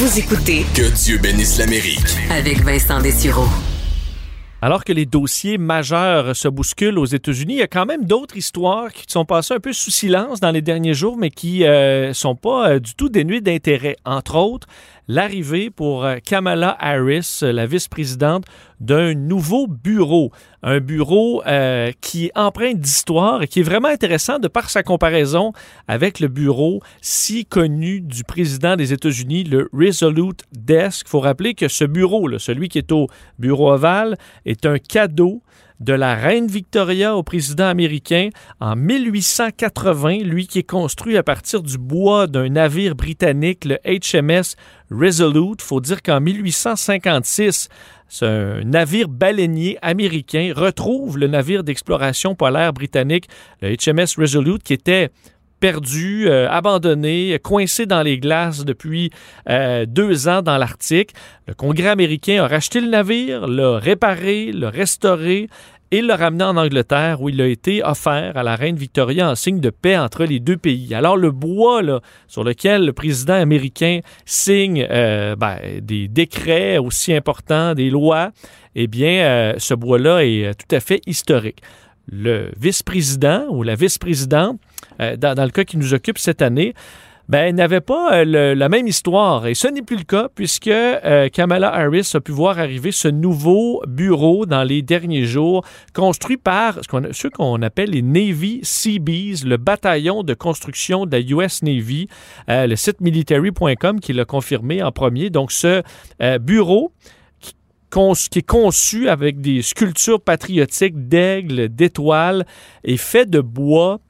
Vous écoutez Que Dieu bénisse l'Amérique. avec Vincent Dessureau. Alors que les dossiers majeurs se bousculent aux États-Unis, il y a quand même d'autres histoires qui sont passées un peu sous silence dans les derniers jours, mais qui euh, sont pas euh, du tout dénuées d'intérêt. Entre autres, l'arrivée pour euh, Kamala Harris, la vice-présidente, d'un nouveau bureau. Un bureau euh, qui est empreint d'histoire et qui est vraiment intéressant de par sa comparaison avec le bureau si connu du président des États-Unis, le Resolute Desk. Il faut rappeler que ce bureau, celui qui est au bureau ovale, est un cadeau de la reine Victoria au président américain en 1880, lui qui est construit à partir du bois d'un navire britannique, le HMS Resolute. faut dire qu'en 1856, ce navire baleinier américain retrouve le navire d'exploration polaire britannique, le HMS Resolute, qui était perdu, euh, abandonné, coincé dans les glaces depuis euh, deux ans dans l'Arctique. Le Congrès américain a racheté le navire, l'a réparé, l'a restauré et l'a ramené en Angleterre où il a été offert à la reine Victoria en signe de paix entre les deux pays. Alors le bois sur lequel le président américain signe euh, ben, des décrets aussi importants, des lois, eh bien ce bois-là est tout à fait historique. Le vice-président ou la vice-présidente, euh, dans, le cas qui nous occupe cette année, ben, n'avait pas euh, la même histoire. Et ce n'est plus le cas puisque euh, Kamala Harris a pu voir arriver ce nouveau bureau dans les derniers jours, construit par ce qu'on, ceux qu'on appelle les Navy Seabees, le bataillon de construction de la US Navy, le site military.com qui l'a confirmé en premier. Donc, ce bureau qui, est conçu avec des sculptures patriotiques d'aigles, d'étoiles, est fait de bois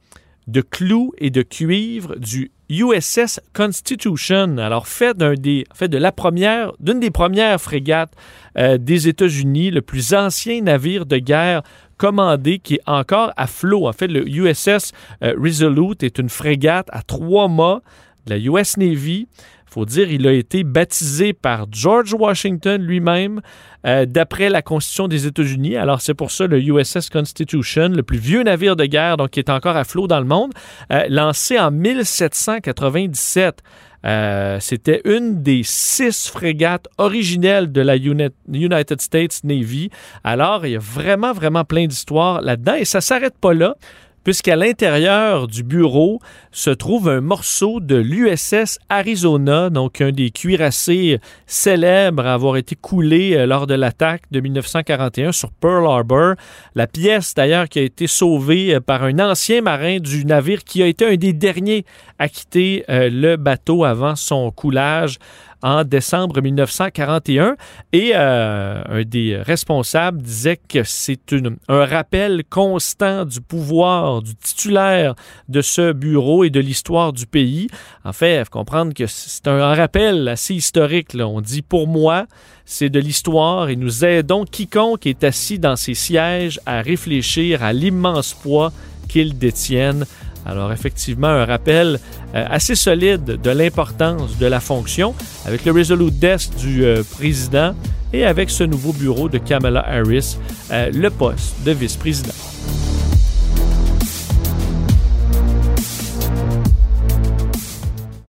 de clous et de cuivre du USS Constitution, alors fait d'un des, fait de la première, d'une des premières frégates euh, des États-Unis, le plus ancien navire de guerre commandé qui est encore à flot. En fait, le USS euh, Resolute est une frégate à trois mâts de la US Navy. Faut dire, il a été baptisé par George Washington lui-même euh, d'après la Constitution des États-Unis. Alors, c'est pour ça le USS Constitution, le plus vieux navire de guerre, qui est encore à flot dans le monde, euh, lancé en 1797. Euh, C'était une des six frégates originelles de la Uni- United States Navy. Alors, il y a vraiment, vraiment plein d'histoires là-dedans et ça s'arrête pas là puisqu'à l'intérieur du bureau se trouve un morceau de l'USS Arizona, donc un des cuirassés célèbres à avoir été coulé euh, lors de l'attaque de 1941 sur Pearl Harbor. La pièce, d'ailleurs, qui a été sauvée euh, par un ancien marin du navire qui a été un des derniers à quitter euh, le bateau avant son coulage en décembre 1941. Et euh, un des responsables disait que c'est un rappel constant du pouvoir du titulaire de ce bureau et de l'histoire du pays. En fait, il faut comprendre que c'est un rappel assez historique. là. On dit pour moi, c'est de l'histoire et nous aidons quiconque est assis dans ses sièges à réfléchir à l'immense poids qu'ils détiennent. Alors effectivement, un rappel euh, assez solide de l'importance de la fonction avec le Resolute Desk du euh, président et avec ce nouveau bureau de Kamala Harris, euh, le poste de vice-président.